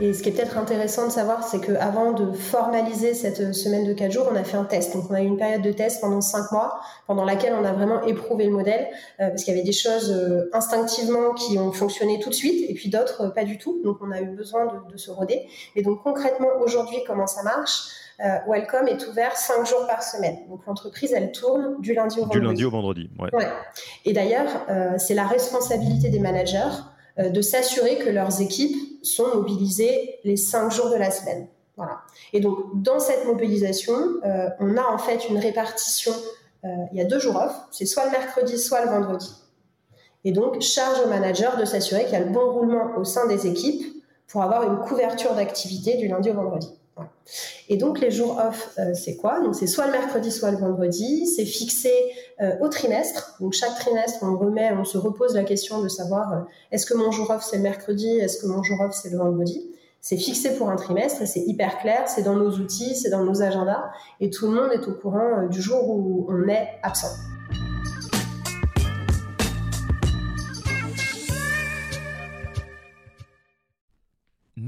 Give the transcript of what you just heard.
Et ce qui est peut-être intéressant de savoir, c'est qu'avant de formaliser cette semaine de 4 jours, on a fait un test. Donc on a eu une période de test pendant 5 mois, pendant laquelle on a vraiment éprouvé le modèle, euh, parce qu'il y avait des choses euh, instinctivement qui ont fonctionné tout de suite, et puis d'autres euh, pas du tout. Donc on a eu besoin de, de se roder. Et donc concrètement, aujourd'hui, comment ça marche? Euh, Welcome est ouvert 5 jours par semaine. Donc l'entreprise, elle tourne du lundi au vendredi. Du lundi au vendredi, ouais. ouais. Et d'ailleurs, euh, c'est la responsabilité des managers euh, de s'assurer que leurs équipes sont mobilisées les cinq jours de la semaine. Voilà. Et donc, dans cette mobilisation, euh, on a en fait une répartition. Euh, il y a deux jours off, c'est soit le mercredi, soit le vendredi. Et donc, charge au manager de s'assurer qu'il y a le bon roulement au sein des équipes pour avoir une couverture d'activité du lundi au vendredi. Et donc les jours off, euh, c'est quoi? Donc c'est soit le mercredi, soit le vendredi. C'est fixé euh, au trimestre. Donc chaque trimestre, on remet, on se repose la question de savoir euh, est-ce que mon jour off c'est le mercredi, est-ce que mon jour off c'est le vendredi? C'est fixé pour un trimestre et c'est hyper clair. C'est dans nos outils, c'est dans nos agendas et tout le monde est au courant du jour où on est absent.